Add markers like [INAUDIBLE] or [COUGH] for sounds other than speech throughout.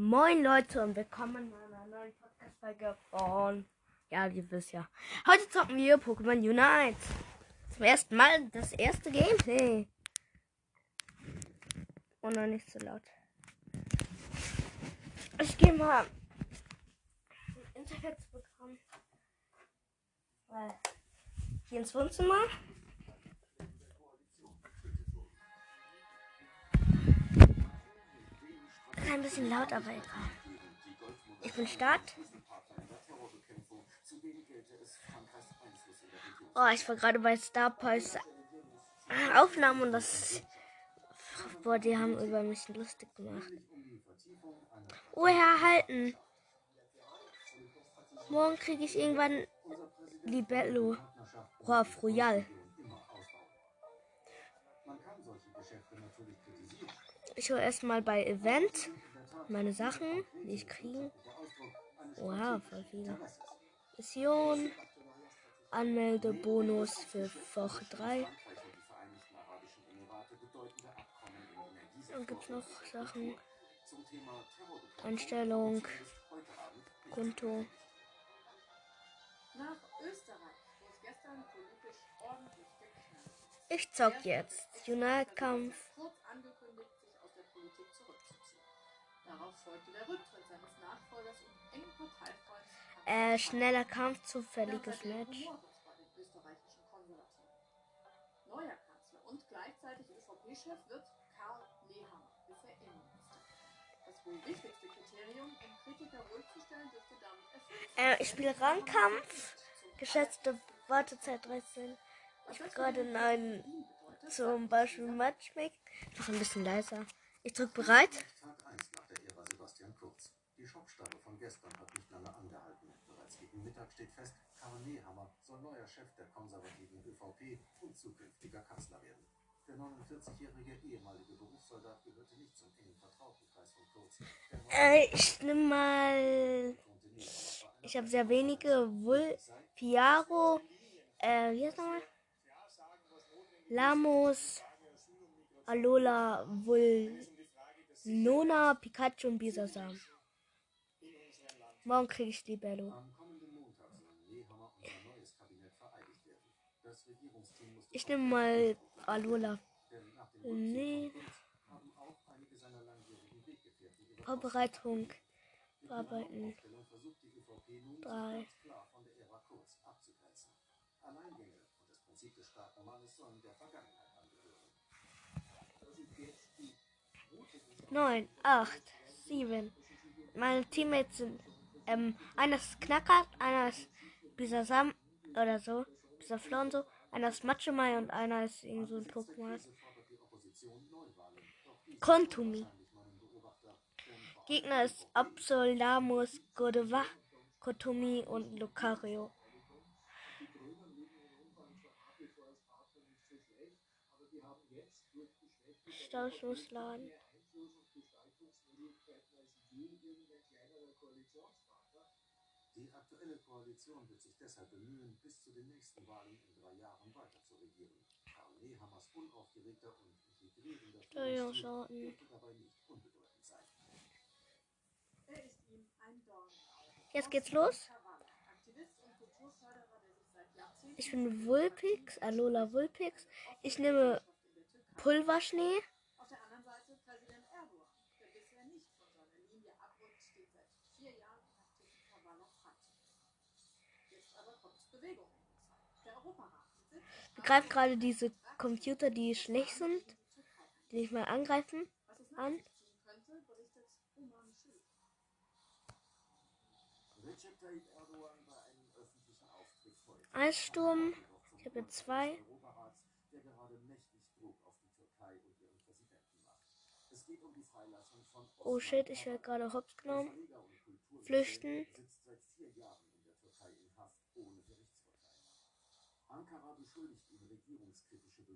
Moin Leute und willkommen in einer neuen Podcast-Folge von. Ja, ihr wisst ja. Heute zocken wir Pokémon Unite. Zum ersten Mal das erste Gameplay. Und noch nicht so laut. Ich gehe mal Internet zu bekommen. Weil hier ins Wohnzimmer. Ist ein bisschen laut, aber egal. Ich bin Start. Oh, ich war gerade bei Star Pulse Aufnahmen und das. Boah, die haben über mich lustig gemacht. Oh, erhalten. Morgen kriege ich irgendwann Libello. Oh, Royal. Ich hole erstmal bei Event meine Sachen, die ich kriege. Wow, voll viele. Mission. Anmeldebonus für Woche 3. Dann gibt es noch Sachen. Einstellung. Konto. Ich zock jetzt. Unite-Kampf. Darauf folgte der Rücktritt seines Nachfolgers und engen Parteifreunds. Äh, schneller Kampf, zufälliges Match. Neuer Kanzler und gleichzeitig ÖVP-Chef wird Karl Nehammer, bisher Innenminister. Das wohl wichtigste Kriterium, um Kritiker ruhig zu stellen, dürfte damit erfüllt Äh, ich spiele Rangkampf. Geschätzte Wartezeit 13. Ich bin gerade in einem zum Beispiel Matchmaking. Noch ein bisschen leiser. Ich drücke bereit. Schockstarre von gestern hat nicht lange angehalten. Bereits gegen Mittag steht fest, Karl Nehammer soll neuer Chef der konservativen ÖVP und zukünftiger Kanzler werden. Der 49-jährige ehemalige Berufssoldat gehörte nicht zum engen Vertrautenkreis von Kurz. Äh, ich nehme mal. Ich habe sehr wenige. Vul Piaro. Äh, wie heißt nochmal? Lamos. Alola. Vul. Nona, Pikachu und Bisasam. Morgen kriege ich die Bello. Ich nehme mal Alola. Nee. Vorbereitung. Bearbeiten. Drei. Neun, acht, sieben. Meine Teammates sind ähm, einer ist Knacker, einer ist Bisasam oder so, Bisaflor und so, einer ist Machomai und einer ist irgend so ein Pokémon. Kontumi. Gegner ist Absolamus, Godeva, Kotomi und Lucario. Stausschussladen. Die aktuelle Koalition wird sich deshalb bemühen, bis zu den nächsten Wahlen in drei Jahren weiter zu regieren. Karl Nehammers unaufgeregter und integrierender Führungsstil dürfte dabei nicht unbedeutend sein. Jetzt geht's los. Ich bin Vulpix, Alola Vulpix. Ich nehme Pulverschnee. Greift gerade diese Computer, die schlecht sind, die nicht mal angreifen, an. Eissturm. Ich habe jetzt zwei. Oh shit, ich werde gerade hops genommen. Flüchten. Ankara beschuldigt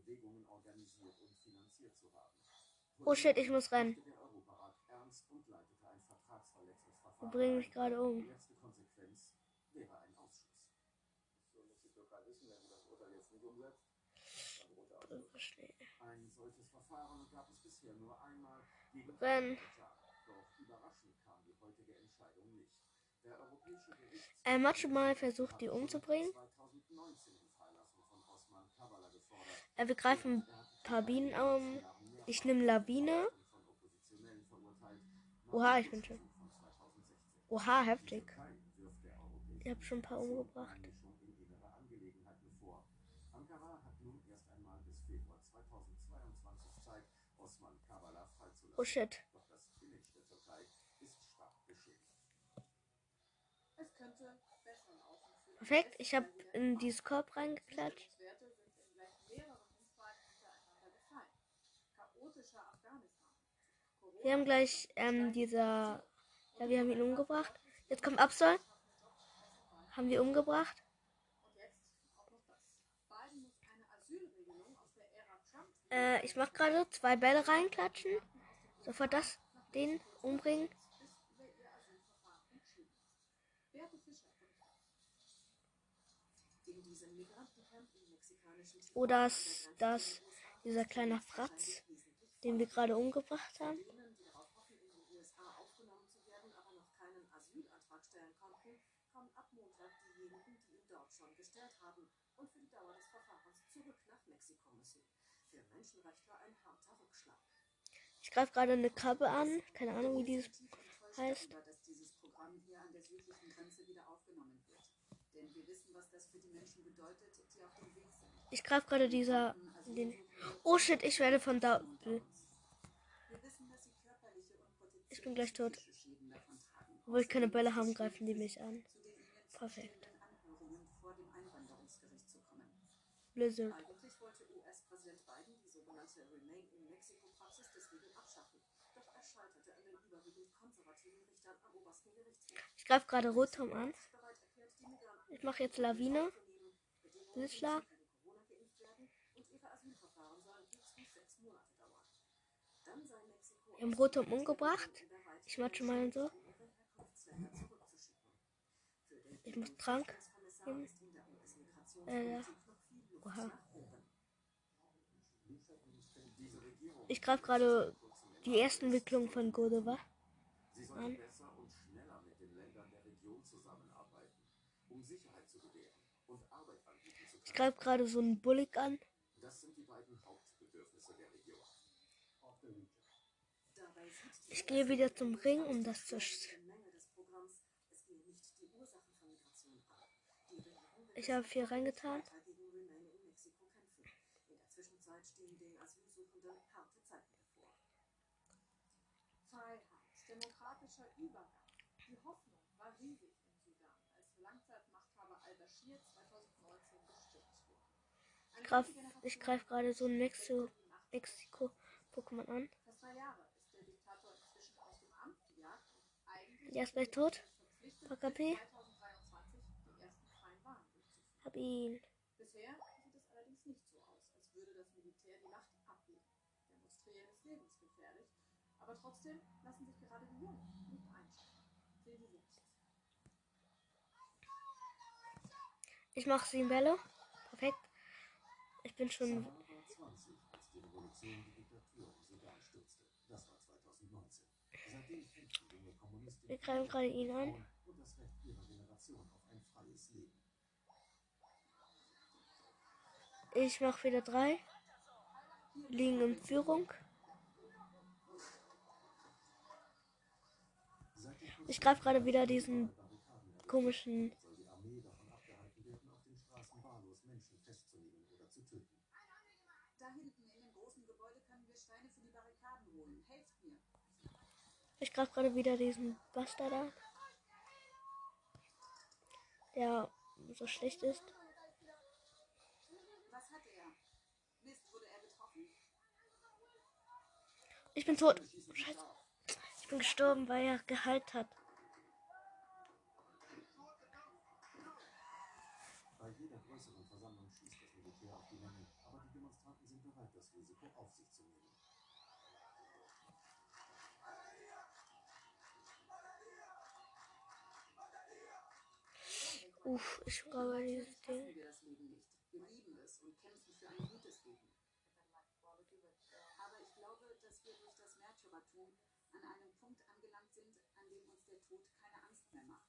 Bewegungen organisiert und finanziert zu haben. Oh shit, ich muss rennen. Die bringen mich gerade um. Die letzte Konsequenz wäre ein Ausschluss. So muss die Türkei wissen, wenn sie das Urteil jetzt nicht umsetzt. Ein solches Verfahren gab es bisher nur einmal gegen Wenn. Doch überraschend kam heutige Entscheidung nicht. Der Europäische Gerichtshof Äh, mal versucht, die umzubringen. 2019 die Freilassung von Osman Kavala gefordert. Äh, wir greifen ein paar Bienen um. Ich nehme Lawine. Oha, ich bin schon. Von 2016. Oha, heftig. Ich habe schon ein paar umgebracht. Einmischung in innere Angelegenheiten vor. Ankara hat nun erst einmal bis Februar 2022 Zeit, Osman Kavala freizulassen. Oh shit. Perfekt, ich habe in dieses Korb reingeklatscht. Wir haben gleich ähm, dieser. Ja, wir haben ihn umgebracht. Jetzt kommt Absol. Haben wir umgebracht. das. Äh, ich mache gerade zwei Bälle reinklatschen. Sofort das, den umbringen. Oder ist das dieser kleine Fratz, den wir gerade umgebracht haben. Ich greife gerade eine Krabbe an. Keine Ahnung, wie dieses heißt. Ich greife gerade dieser. Den. Oh shit, ich werde von da. Wir wissen, dass sie körperliche und potenziell Ich bin gleich tot. Obwohl ich keine Bälle haben, greifen die mich an. Perfekt. Blizzard. Ich greife gerade Rotom an. Ich mache jetzt Lawine. Blitzschlag. Wir haben Rotom umgebracht. Ich matsche mal so. Ich muss US-Migrationspolitik Äh, Ich greife gerade die ersten Entwicklungen von Godova. Zu Ich greife gerade so einen Bullig an. Das sind die beiden der Region. Dabei sieht die Ich gehe wieder zum Ring, um das zu. Ich habe viel reingetan. demokratischer Übergang. Die Hoffnung war riesig im Sudan, als Langzeitmachthaber al-Bashir 2019 gestürzt wurde. Ich greife gerade so ein Mexiko-Pokémon an. Fast drei Jahre ist der Diktator inzwischen aus dem Amt gejagt und eigentlich Der ist gleich tot. Frau KP. bis 2023 die ersten freien Wahlen durchzuführen. Hab ihn. Bisher sieht es allerdings nicht so aus, als würde das Militär die Macht abgeben. Demonstrieren ist lebensgefährlich, aber trotzdem lassen sich gerade die Jungen nicht. Sehen Sie selbst. Ich mache sieben Bälle. Perfekt. Ich bin schon. Samar war 20, als die Revolution die Diktatur im Sudan stürzte. Das war 2019. Seitdem kämpfen junge Kommunisten Wir greifen gerade ihn an. Ich mache wieder drei. Liegen in Führung. Ich greife gerade wieder diesen komischen. soll die Armee davon abgehalten werden, auf den Straßen wahllos Menschen festzunehmen oder zu töten. Da hinten in dem großen Gebäude können wir Steine für die Barrikaden holen. Helft mir. Ich greife gerade wieder diesen Bastard an. Der so schlecht ist. Ich bin tot. Scheiße. Ich bin gestorben, weil er geheilt hat. Bei jeder größeren Versammlung schießt das Militär auf die Menge, aber die Demonstranten sind bereit, das Risiko auf sich zu nehmen. Uff, ich glaube dieses Ding. ich glaube, dass wir durch das Märtyrertum an einem Punkt angelangt sind, an dem uns der Tod keine Angst mehr macht.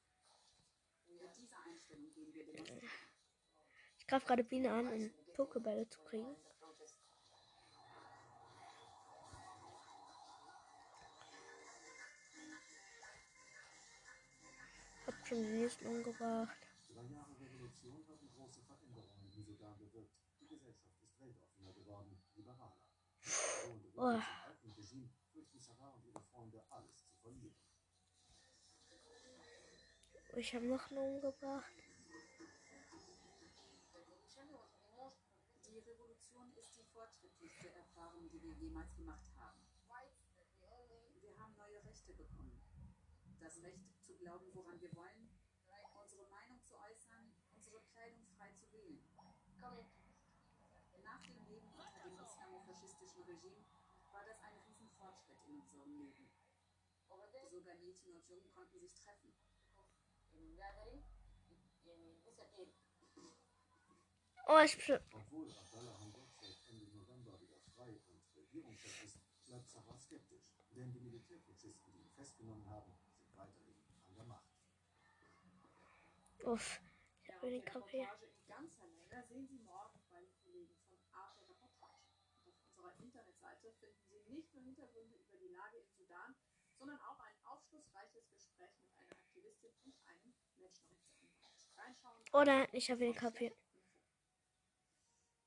Mit dieser Einstellung gehen wir demonstrieren. Ich greife gerade Biene an, um Pokebälle zu kriegen. Hab schon den nächsten umgebracht. Drei Jahre Revolution haben große Veränderungen im Sudan bewirkt. Die Gesellschaft ist weltoffener geworden, liberaler. Drohende Oh. Zum alten Regime fürchten Sarah und ihre Freunde alles zu verlieren. Ich habe noch einen umgebracht. Die Revolution ist die fortschrittlichste Erfahrung, die wir jemals gemacht haben. Wir haben neue Rechte bekommen. Das Recht zu glauben, woran wir wollen, unsere Meinung zu äußern, unsere Kleidung frei zu wählen. Nach dem Leben unter dem Regime war das ein Riesenfortschritt in unserem Leben. Sogar Mädchen und Jungen konnten sich treffen. Oh, ich bin. Obwohl Abdallah Hamdok seit Ende November wieder frei und Regierungschef ist, bleibt Sarah skeptisch. Denn die Militärputschisten, die ihn festgenommen haben, sind weiterhin an der Macht. Uff. Ich habe den Kaffee. Internetseite finden Sie nicht nur Hintergründe über die Lage im Sudan, sondern auch ein aufschlussreiches Gespräch mit einer Aktivistin und einem Menschenrechtsanwalt. Oder ich habe ihn kapiert.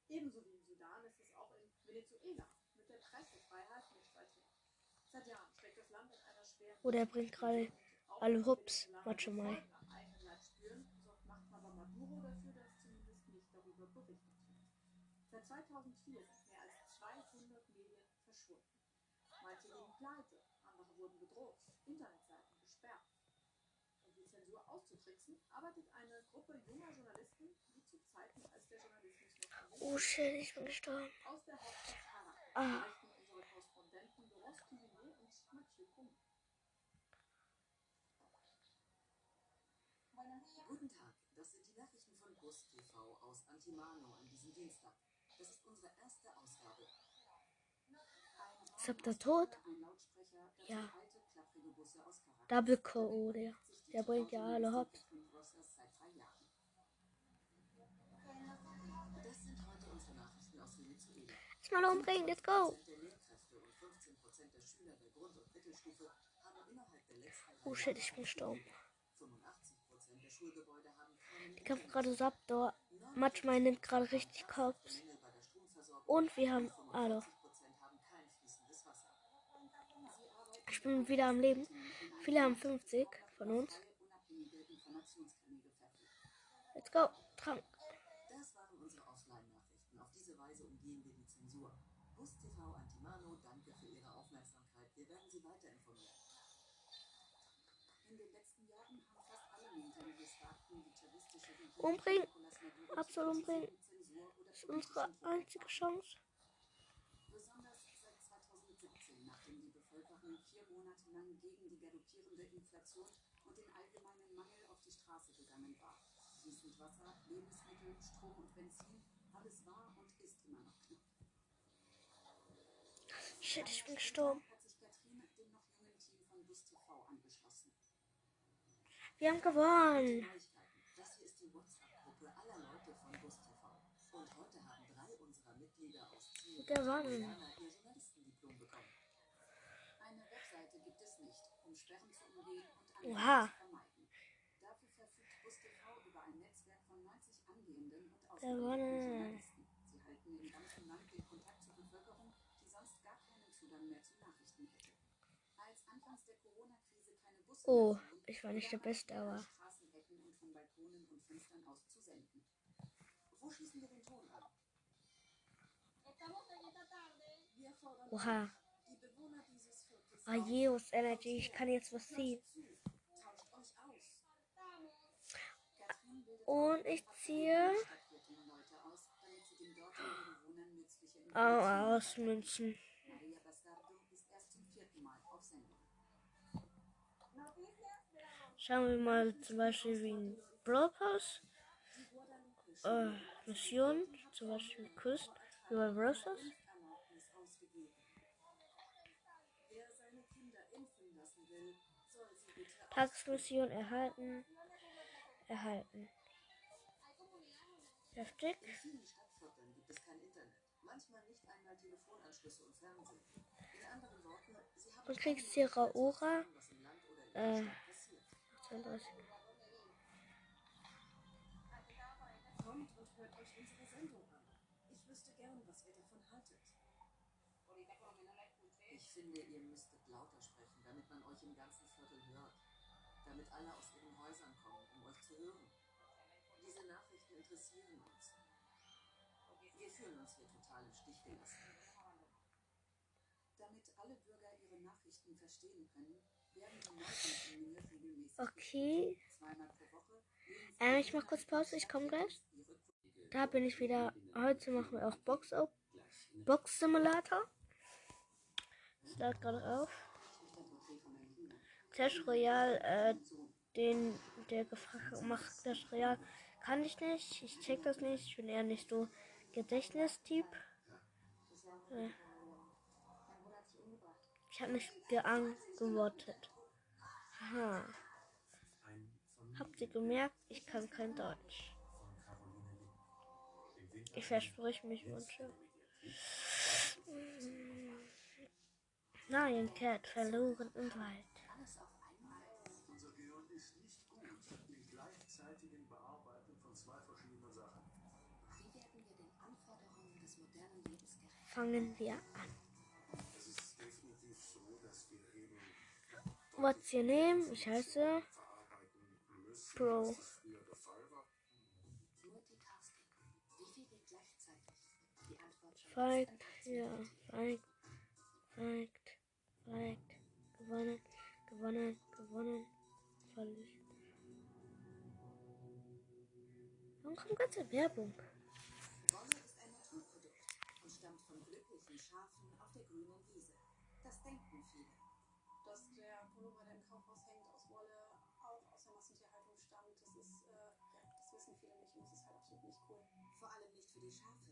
Ebenso wie im Sudan ist es auch in Venezuela mit der Pressefreiheit nicht weit her. Seit Jahren trägt das Land in einer schweren. Oder er bringt gerade alle Hups, Macho mal. Seit 2004 pleite, andere wurden bedroht, Internetseiten gesperrt. Um die Zensur auszutricksen, arbeitet eine Gruppe junger Journalisten, wie zu Zeiten, als der Journalismus noch Oh shit, ich bin gestorben. aus der Hauptstadt Ah. berichten unsere Korrespondenten Doros und Mathieu Combe. Guten Tag, das sind die Nachrichten von Bus TV aus Antimano an diesem Dienstag. Das ist unsere erste Ausgabe. Ist ihr tot? Ja. Double Co. Der. Der bringt ja alle Hops. Lass mal umbringen, let's go. Prozent der Lehrkräfte und 15 Prozent der Schüler der Grund- und Mittelstufe haben innerhalb der letzten drei Oh shit, ich bin gestorben. 85 Prozent der Schulgebäude haben keinen Ich kämpfe gerade Saptor. Manchmal nimmt gerade richtig Stromversorgung. Und wir haben. Ah doch. 40 Prozent haben kein fließendes Wasser. Sie arbeiten Ich bin wieder am Leben. Viele haben 50 von uns. Let's go. Trank. Das waren unsere Offline-Nachrichten. Auf diese Weise umgehen wir die Zensur. Bus TV Antimano, danke für Ihre Aufmerksamkeit. Wir werden Sie weiter informieren. In den letzten Jahren haben fast alle Medien dschihadistische Regime Umbringen. Absolut umbringen. Das ist unsere einzige Chance. Besonders seit 2017, nachdem die Bevölkerung vier Monate lang gegen die galoppierende Inflation und den allgemeinen Mangel auf die Straße gegangen war. Fließend Wasser, Lebensmittel, Strom und Benzin, alles war und ist immer noch knapp. Shit, ich bin gestorben. Hat sich Katrin dem noch jungen Team von Bus TV angeschlossen. Wir haben gewonnen. Das hier ist die WhatsApp-Gruppe aller Leute von Bus TV. Und heute haben drei unserer Mitglieder aus Ziel Gewonnen. Jana ihr Journalistendiplom bekommen. Eine Webseite gibt es nicht, um Sperren zu umgehen und Oha. Angriffe zu vermeiden. Dafür verfügt Bus TV über ein Netzwerk von 90 angehenden und ausgebildeten Gewonnen. Sie halten im ganzen Land den Kontakt zur Bevölkerung, die sonst gar keinen Zugang mehr zu Nachrichten hätte. Als anfangs der Corona-Krise keine Busse Oh, ich war nicht der Beste, aber- an Straßenecken und von Balkonen und Fenstern aus zu senden. Wo schließen wir den Ton an? Wir fordern Oha. Viertels Ah, Energy. Ich kann jetzt was ziehen. zu, tauscht euch aus. Katrin bildet Und ich ziehe. Stadtviertelleute aus, damit sie den dortigen Bewohnern nützliche Au, Informationen ausmünzen. Maria Bastardo ist erst zum vierten Mal auf Sendung. Schauen wir mal zum Beispiel wie ein Brawl. Äh, Mission. Zum Beispiel Küst. Wie bei Brosters. Impferlaubnis ausgegeben. Heftig. In vielen Stadtvierteln gibt es kein Internet. Manchmal nicht einmal Telefonanschlüsse und Fernsehen. In anderen Worten, sie haben Du kriegst in der Äh, Stadt passiert. 32. Kommt und hört euch unsere Sendung an. Ich wüsste gern, was ihr davon haltet. Ich finde, ihr müsstet lauter sprechen, damit man euch im ganzen Viertel hört. Damit alle aus ihren Häusern kommen, um euch zu hören. Nachrichten interessieren uns. Wir fühlen uns hier total im Stich gelassen. Damit alle Bürger ihre Nachrichten verstehen können, werden die Neuanfänge regelmäßig Okay. zweimal pro Woche Ähm, ich mach kurz Pause, ich komme gleich. Da bin ich wieder. Heute machen wir auch Box auf. Box Simulator. Das lädt gerade auf. Clash Royale, äh, den, der gefragt macht Clash Royale, kann ich nicht. Ich check das nicht. Ich bin eher nicht so Gedächtnistyp. Äh, ich habe nicht geantwortet. Aha. Habt ihr gemerkt, ich kann kein Deutsch. Ich verspreche mich Wünsche. Lion Cat verloren im Wald. Unser Gehirn ist nicht gut im gleichzeitigen Bearbeiten von zwei verschiedenen Sachen. Wie werden wir den Anforderungen des modernen Lebens gerecht? Fangen wir an. What's your name? Ich heiße schon Feigt, ja, feigt, feigt, feigt, gewonnen, gewonnen, gewonnen, verliebt. Warum kommt ganze Werbung? Wolle ist ein Naturprodukt und stammt von glücklichen Schafen auf der grünen Wiese. Das denken viele. dass der Pullover, der im Kaufhaus hängt, aus Wolle auch aus der Massentierhaltung stammt. Das ist, äh, ja, das wissen viele nicht und das ist halt absolut nicht cool. Vor allem nicht für die Schafe.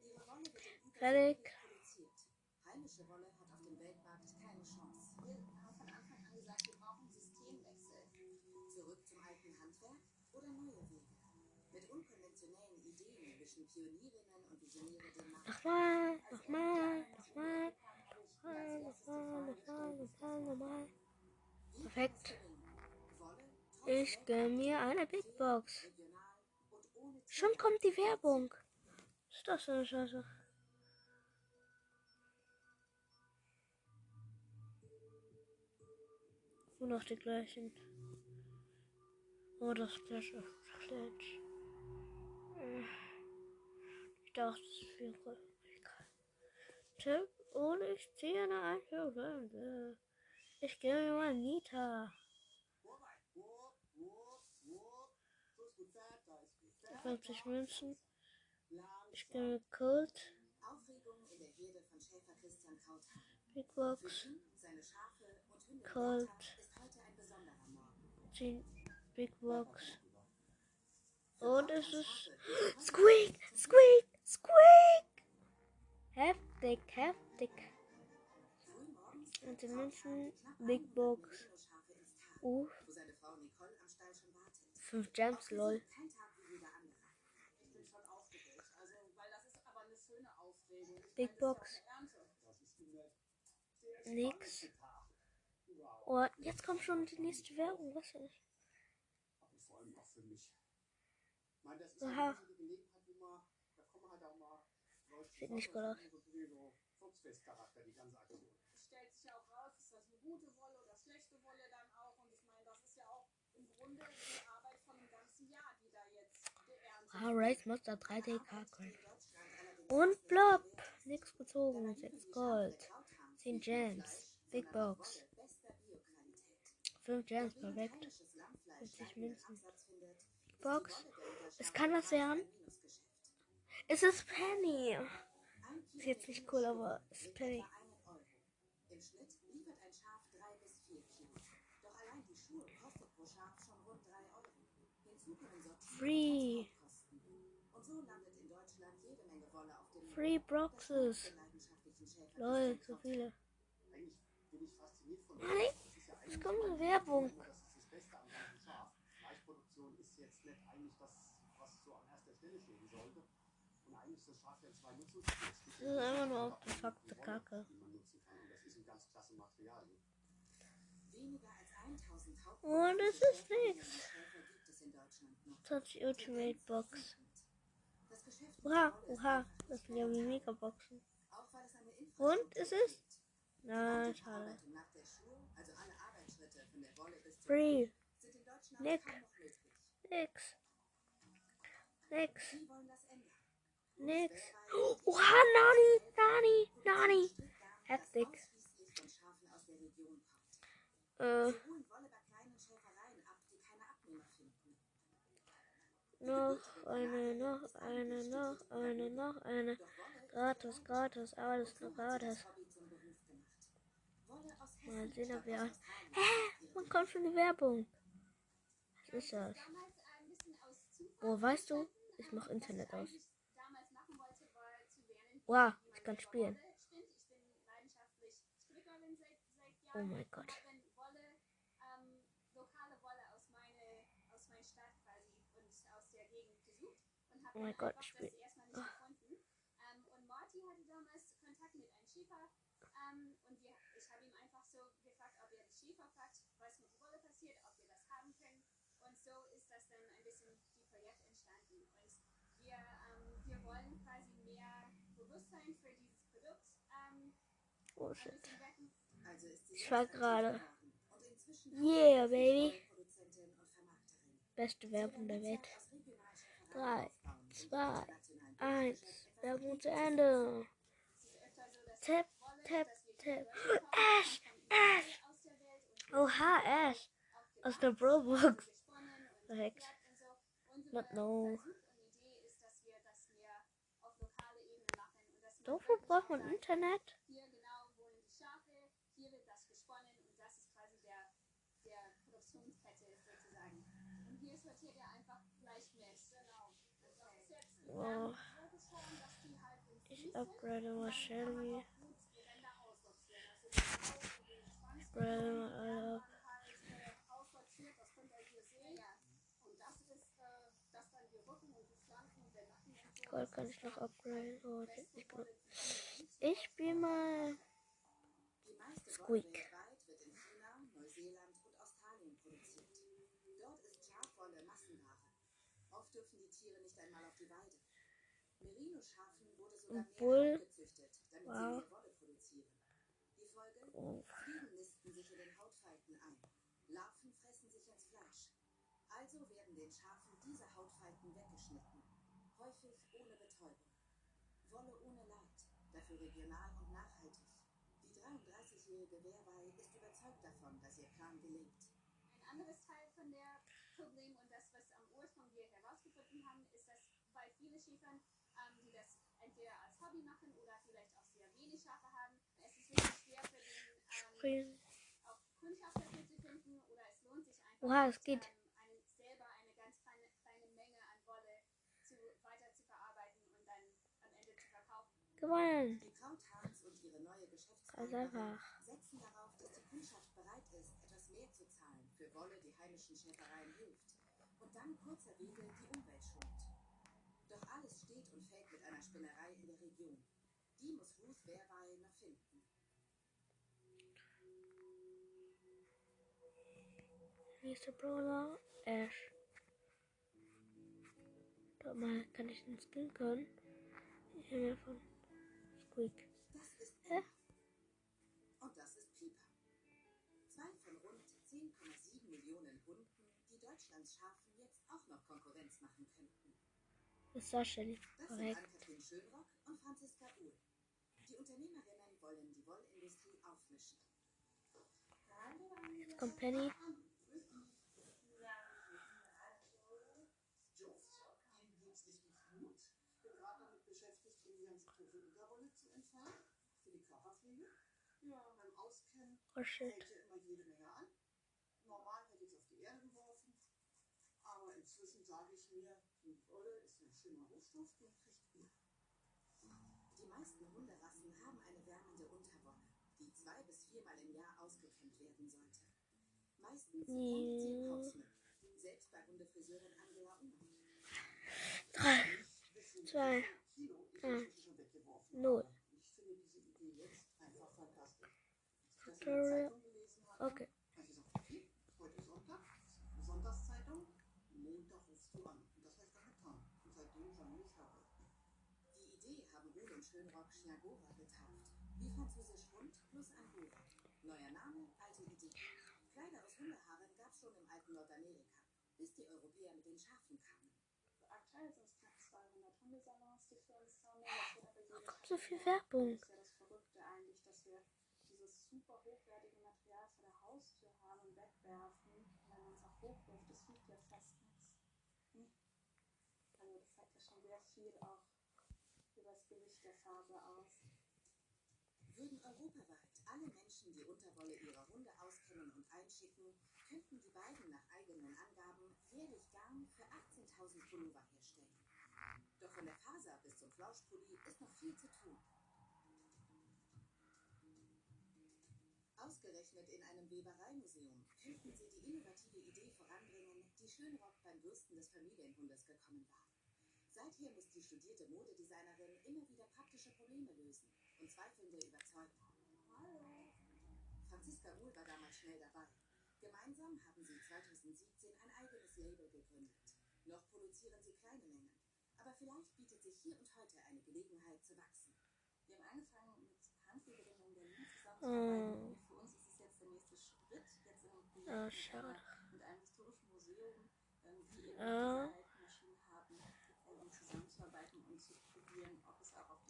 Ihre Wolle wird in Fertig. Produziert. Heimische Wolle hat auf dem Weltmarkt keine Chance. Wir haben von Anfang an gesagt, wir brauchen Systemwechsel. Zurück zum alten Handwerk oder neue Wege? Nochmal, nochmal, nochmal, nochmal, nochmal, nochmal, nochmal, nochmal. Perfekt. Ich gönn mir eine Big Box. Schon kommt die Werbung. Ist das für eine Scheiße? Nur noch die gleichen. Oh, das Clash of Clash. Es wäre. Tipp und ich ziehe eine Einführung. Ich gebe mir mal Nita. 50 Münzen. Ich gebe mir Krauthahn. Big Box. 10 Big Box. Und es ist Squeak, Squeak, Squeak. Heftig, heftig. Und die Münzen, Big Box. Tal, Uh. 5 Gems, lol. Big Box. Nix. Oh, jetzt kommt schon die nächste Werbung. Was ist das? Sieht nicht gut aus. Race Monster 3D Card Und Blob. Nix gezogen. 6 Gold. 10 Gems. Big Box. Bester Bioqualität. 5 Gems, perfekt. Heimisches Lammfleisch 50 leichten Münzen. Findet. Box. Es kann was werden. Es ist Penny. Ist jetzt nicht cool, aber es ist Penny. Im Schnitt liefert ein Schaf 3 bis 4 Free. In Deutschland jede Menge Wolle auf dem Free Boxes. Lol, so viele. Nein, es kommt eine Werbung. Fleischproduktion ist jetzt nicht eigentlich das, was so an erster Stelle stehen sollte. Das ist einfach nur aufgefuckte Kacke. Die man nutzen kann. Und das ist ein ganz klasse Material. Weniger als 1000 Haupt Oh, das ist nix. Noch. 20 Ultimate Box. Oha, oha. Das sind ja Mega-Boxen. Es eine Und, ist es? Na, schade. Free. möglich. Nix. Nix. Sie wollen das ändern. Nix. Oha, Nani, Nani, Nani. Kommt. Äh, noch eine, noch eine, noch eine, noch eine. Gratis, gratis, alles nur gratis. Mal sehen, ob wir. Hä? Man kommt schon die Werbung. Was ist das? Boah, weißt du? Ich mach Internet aus. damals machen wollte, war zu lernen, Wow, ich kann spielen. Wolle spinnt. Ich bin leidenschaftlich Strickerin seit, seit Oh Jahren. mein Gott. Und hab dann Wolle, ähm, lokale Wolle aus, meine, aus meiner Stadt quasi und aus der Gegend gesucht. Und hab Oh mein dann Gott, einfach ich bin- das erstmal nicht gefunden. Ähm, und Marty hatte damals Kontakt mit einem Schäfer. Ähm, und wir, ich habe ihm einfach so gefragt, ob er die Schäfer fragt, was mit Wolle passiert, ob wir das haben können. Und so ist das dann ein bisschen die Projekt entstanden. Und wir, ähm, wir wollen quasi mehr Bewusstsein für dieses Produkt ähm, Oh Ich war gerade. Yeah, baby. Beste Werbung der Welt. Netzwerk aus Regionalschäfereien Drei, aufbauen und zwei, internationalen Eins. Berufsgeschäft Werbung zu Ende. Tap, tap, tap. Ash, Ash. Oha, Ash. Aus der Bro-Box. Perfekt. Not know. Versuch und Idee ist, dann die Rücken und die Flanken, der Nacken und so. Gold kann ich noch upgraden. Oh, ich, ich spiel mal. Squeak. Dort ist Schafwolle Massenware. Oft dürfen die Tiere nicht einmal auf die Weide. Bull. gezüchtet, damit Wow. sie mehr Wolle produzieren. Die Folge? Oh. Fliegen nisten sich in den Hautfalten ein. Larven fressen sich ins Fleisch. Also werden den Schafen diese Hautfalten weggeschnitten. Häufig ohne Betäubung. Wolle ohne Leid, dafür regional und nachhaltig. Die 33-jährige Wehrwei ist überzeugt davon, dass ihr Plan gelingt. Ein anderes Teil von der Problem und das, was am Ursprung wir herausgefunden haben, ist, dass bei vielen Schäfern, ähm, die das entweder als Hobby machen oder vielleicht auch sehr wenig Schafe haben, es ist wirklich schwer für den ähm, auch Kundschaft dafür zu finden oder es lohnt sich einfach Oha, es geht. ähm, eine, selber eine ganz kleine, kleine Menge an Wolle zu, weiter zu verarbeiten und dann am Ende zu verkaufen. Gewonnen. Die Krauthahns und ihre neue einfach. setzen darauf, dass die Kundschaft bereit ist, etwas mehr zu zahlen für Wolle, die heimischen Schäfereien hilft. Und dann kurzer Wege die Umwelt schont. Alles steht und fällt mit einer Spinnerei in der Region. Die muss Ruth Wehrwei noch finden. Nächster Brawler. Ash. Dort mal kann ich den Skin können. Ich habe mir von Squeak. Das ist Hä? Und das ist Pieper. Zwei von rund 10,7 Millionen Hunden, die Deutschlands Schafen jetzt auch noch Konkurrenz machen könnten. Das. Das sind Korrekt. Ann-Kathrin Schönrock und Franziska Uhl. Die Unternehmerinnen wollen die Wollindustrie aufmischen. Jetzt kommt Penny. Herzlichen Glück. Ich bin gerade damit beschäftigt, die ganze tote Unterwolle zu entfernen. Für die Körperpflege. Ja, beim Auskennen Oh shit. hält ja immer jede Menge an. Normal hätte ich es auf die Erde geworfen. Aber inzwischen sage ich mir, Wolle ist ein schöner Rohstoff, den kriegt ihr. Die meisten Hunderassen haben eine wärmende Unterwolle, die zwei bis viermal im Jahr ausgekämmt werden sollte. Meistens Ja. ohne Tierkotzmittel, selbst bei Hundefriseurin Angela Unger. Zwei. Ja. inzwischen schon weggeworfen. Null. Aber Ich finde diese Idee jetzt einfach fantastisch. Als ich das in Tutorial. der Okay. heute Sonntag, Sonntagszeitung, Montag rufst du an. Und das habe ich dann getan. Und seitdem sammle ich Haare. Die Idee haben Ruhl und Schönrock Chiagora getauft. Wie französisch Hund plus Angora. Neuer Name, alte Idee. Kleider aus Hundehaaren gab es schon im alten Nordamerika, bis die Europäer mit den Schafen kamen. Aktuell sind es knapp 200 Hundesalons, die für uns sammeln. Das wird aber jeder So viel. Werbung. Das ist ja das Verrückte eigentlich, dass wir dieses super hochwertige Material vor der Haustür haben und wegwerfen. Wenn man es auch hochwirft, das wiegt ja fast nichts. Hm. Also das sagt ja schon sehr viel auch Gewicht der Faser aus. Würden europaweit alle Menschen die Unterwolle ihrer Hunde auskennen und einschicken, könnten die beiden nach eigenen Angaben jährlich Garn für 18.000 Pullover herstellen. Doch von der Faser bis zum Flauschpulli ist noch viel zu tun. Ausgerechnet in einem Webereimuseum könnten sie die innovative Idee voranbringen, die Schönrock beim Bürsten des Familienhundes gekommen war. Seither muss die studierte Modedesignerin immer wieder praktische Probleme lösen und Zweifelnde überzeugen. Hallo. Franziska Ruhl war damals schnell dabei. Gemeinsam haben sie 2017 ein eigenes Label gegründet. Noch produzieren sie kleine Mengen, aber vielleicht bietet sich hier und heute eine Gelegenheit zu wachsen. Wir haben angefangen mit Handwerkerinnen in Berlin zusammenzuarbeiten. Oh. Und für uns ist es jetzt der nächste Schritt, jetzt in einem Projekt Ah, mit, einem historischen Museum, die eben Ah. diese alten Maschinen haben, äh, um zusammenzuarbeiten und zu probieren, ob es auch auf den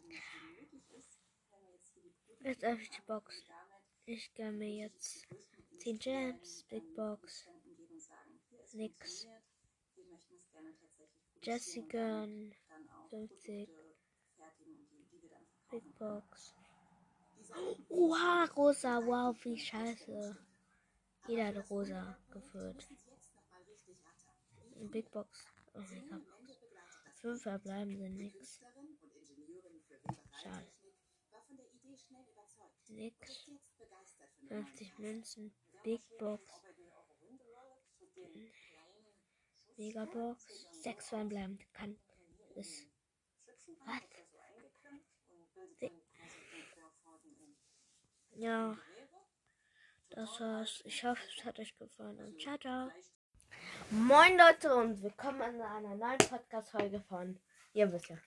Maschinen möglich ist. Wenn wir jetzt öffne ich die Box. Ich gönne mir jetzt die größten 10 industriellen, Gems, Big Box. Nix. auch 50. Produkte fertigen und die, die wir dann Big. Box. Oha, rosa, wow, wie scheiße. Jeder hat rosa Eine Big. Box. Oh begleitet das Fünf verbleiben sind nix. Künstlerin und Ingenieurin für Schade. Webereitechnik war von der Idee schnell überzeugt und Nix. ist jetzt begeistert von der neuen 50 Faser. Münzen. Big Box. Megabox. Sechs verbleiben. Kann. Ist. Was? Se- Ja. Das war's. Ich hoffe, es hat euch gefallen. Und ciao, ciao. Moin Leute und willkommen in einer neuen Podcast-Folge von Ihr wisst ja.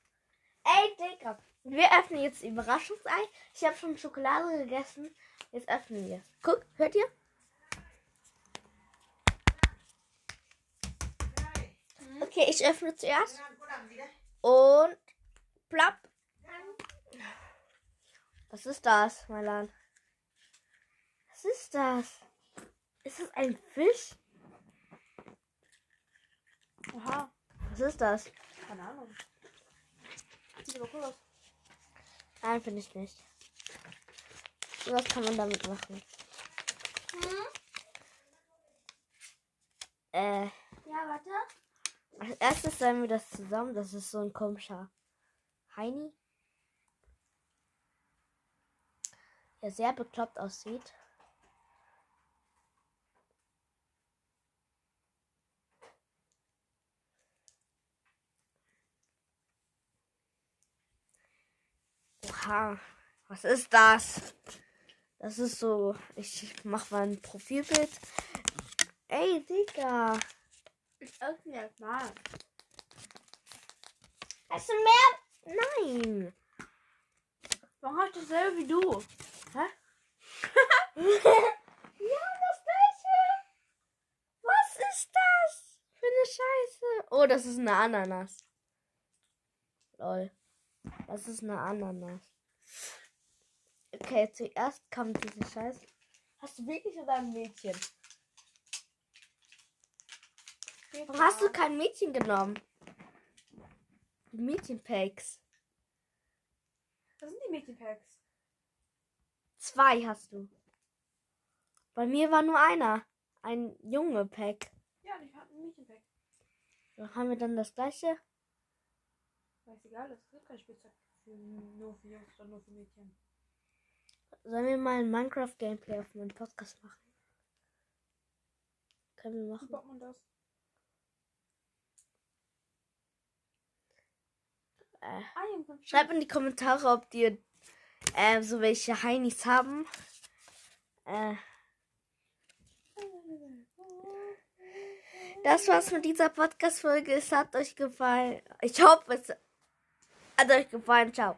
Ey, Digga. Wir öffnen jetzt Überraschungsei. Ich habe schon Schokolade gegessen. Jetzt öffnen wir. Guck, hört ihr? Okay, ich öffne zuerst. Und plopp. Was ist das, Malan? Was ist das? Ist das ein Fisch? Aha, Was ist das? keine Ahnung. Sieht aber cool aus. Nein, finde ich nicht. Was kann man damit machen? Äh, Ja, warte. als erstes sammeln wir das zusammen. Das ist so ein komischer Heini. Der sehr bekloppt aussieht. Oha, was ist das? Das ist so. Ich mach mal ein Profilbild. Ey, Digga. Ich öffne jetzt mal. Hast du mehr? Nein. Warum hast du dasselbe wie du? Hä? [LAUGHS] ja, das gleiche. Was ist das für eine Scheiße? Oh, das ist eine Ananas. Lol. Das ist eine Ananas. Okay, zuerst kommt diese Scheiße. Hast du wirklich oder ein Mädchen? Warum hast du kein Mädchen genommen? Die Mädchenpacks. Das sind die Mädchenpacks. Zwei hast du. Bei mir war nur einer. Ein junge Pack. Ja, ich habe ein Mädchenpack. Dann haben wir dann das gleiche. Weiß egal, das ist kein Spielzeug für, nur für Jungs, sondern nur für Mädchen. Sollen wir mal ein Minecraft-Gameplay auf meinem Podcast machen? Können wir Wie machen. baut man das? Äh, Ah, schreibt in die Kommentare, ob ihr äh, so welche Heinis haben. Äh, das war's mit dieser Podcast-Folge. Es hat euch gefallen. Ich hoffe, es hat euch gefallen. Ciao.